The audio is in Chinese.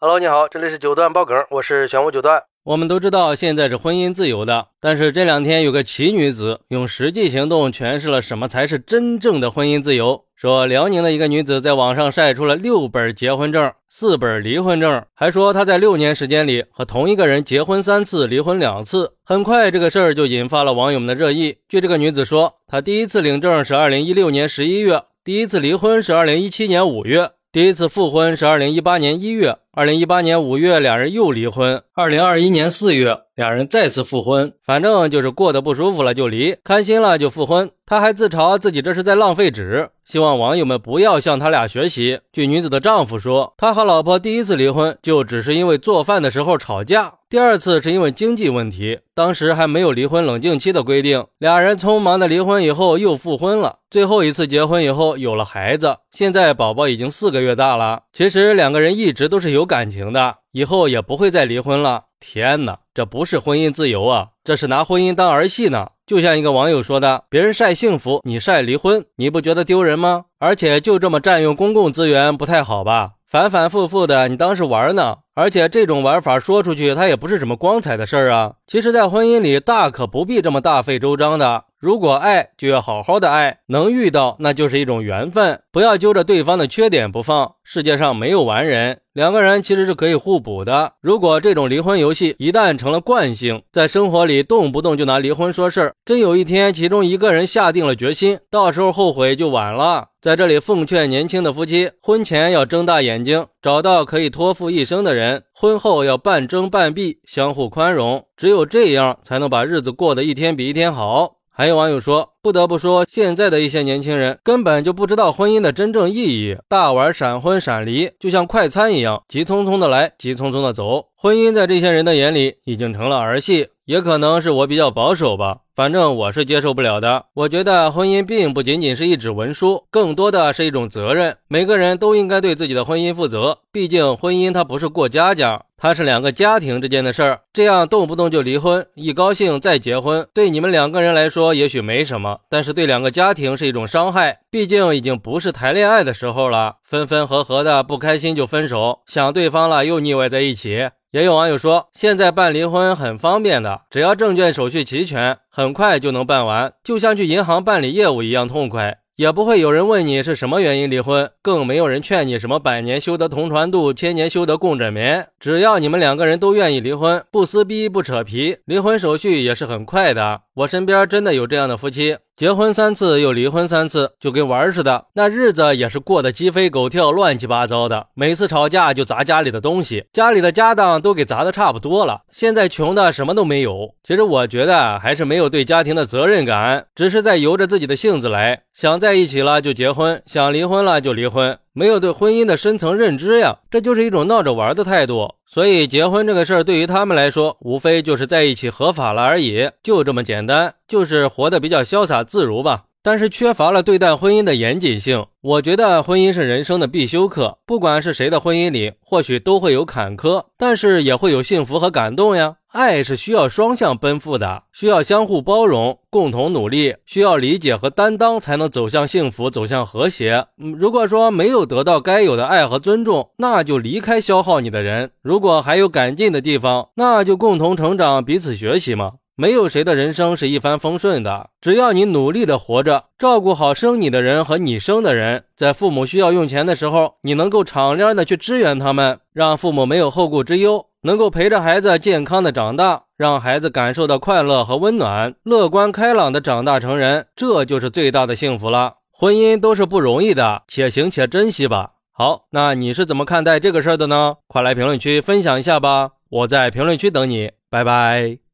Hello，你好，这里是九段爆梗，我是玄武九段。我们都知道现在是婚姻自由的，但是这两天有个奇女子用实际行动诠释了什么才是真正的婚姻自由。说辽宁的一个女子在网上晒出了六本结婚证、四本离婚证，还说她在六年时间里和同一个人结婚三次、离婚两次。很快这个事儿就引发了网友们的热议。据这个女子说，她第一次领证是二零一六年十一月，第一次离婚是二零一七年五月。第一次复婚是二零一八年一月，二零一八年五月两人又离婚，二零二一年四月两人再次复婚，反正就是过得不舒服了就离，开心了就复婚。他还自嘲自己这是在浪费纸，希望网友们不要向他俩学习。据女子的丈夫说，他和老婆第一次离婚就只是因为做饭的时候吵架，第二次是因为经济问题，当时还没有离婚冷静期的规定，俩人匆忙的离婚以后又复婚了。最后一次结婚以后有了孩子，现在宝宝已经四个月大了。其实两个人一直都是有感情的，以后也不会再离婚了。天哪，这不是婚姻自由啊，这是拿婚姻当儿戏呢。就像一个网友说的：“别人晒幸福，你晒离婚，你不觉得丢人吗？而且就这么占用公共资源，不太好吧？反反复复的，你当是玩呢？而且这种玩法说出去，它也不是什么光彩的事儿啊。其实，在婚姻里，大可不必这么大费周章的。”如果爱，就要好好的爱，能遇到那就是一种缘分，不要揪着对方的缺点不放。世界上没有完人，两个人其实是可以互补的。如果这种离婚游戏一旦成了惯性，在生活里动不动就拿离婚说事儿，真有一天其中一个人下定了决心，到时候后悔就晚了。在这里奉劝年轻的夫妻，婚前要睁大眼睛，找到可以托付一生的人；婚后要半睁半闭，相互宽容，只有这样才能把日子过得一天比一天好。还有网友说，不得不说，现在的一些年轻人根本就不知道婚姻的真正意义，大玩闪婚闪离，就像快餐一样，急匆匆的来，急匆匆的走。婚姻在这些人的眼里已经成了儿戏，也可能是我比较保守吧。反正我是接受不了的。我觉得婚姻并不仅仅是一纸文书，更多的是一种责任。每个人都应该对自己的婚姻负责。毕竟婚姻它不是过家家，它是两个家庭之间的事儿。这样动不动就离婚，一高兴再结婚，对你们两个人来说也许没什么，但是对两个家庭是一种伤害。毕竟已经不是谈恋爱的时候了，分分合合的不开心就分手，想对方了又腻歪在一起。也有网友说，现在办离婚很方便的，只要证件手续齐全，很快就能办完，就像去银行办理业务一样痛快，也不会有人问你是什么原因离婚，更没有人劝你什么百年修得同船渡，千年修得共枕眠。只要你们两个人都愿意离婚，不撕逼不扯皮，离婚手续也是很快的。我身边真的有这样的夫妻。结婚三次又离婚三次，就跟玩似的，那日子也是过得鸡飞狗跳、乱七八糟的。每次吵架就砸家里的东西，家里的家当都给砸的差不多了。现在穷的什么都没有。其实我觉得还是没有对家庭的责任感，只是在由着自己的性子来，想在一起了就结婚，想离婚了就离婚。没有对婚姻的深层认知呀，这就是一种闹着玩的态度。所以结婚这个事儿对于他们来说，无非就是在一起合法了而已，就这么简单，就是活得比较潇洒自如吧。但是缺乏了对待婚姻的严谨性。我觉得婚姻是人生的必修课，不管是谁的婚姻里，或许都会有坎坷，但是也会有幸福和感动呀。爱是需要双向奔赴的，需要相互包容、共同努力，需要理解和担当，才能走向幸福、走向和谐。如果说没有得到该有的爱和尊重，那就离开消耗你的人；如果还有改进的地方，那就共同成长，彼此学习嘛。没有谁的人生是一帆风顺的，只要你努力的活着，照顾好生你的人和你生的人，在父母需要用钱的时候，你能够敞亮的去支援他们，让父母没有后顾之忧，能够陪着孩子健康的长大，让孩子感受到快乐和温暖，乐观开朗的长大成人，这就是最大的幸福了。婚姻都是不容易的，且行且珍惜吧。好，那你是怎么看待这个事儿的呢？快来评论区分享一下吧，我在评论区等你，拜拜。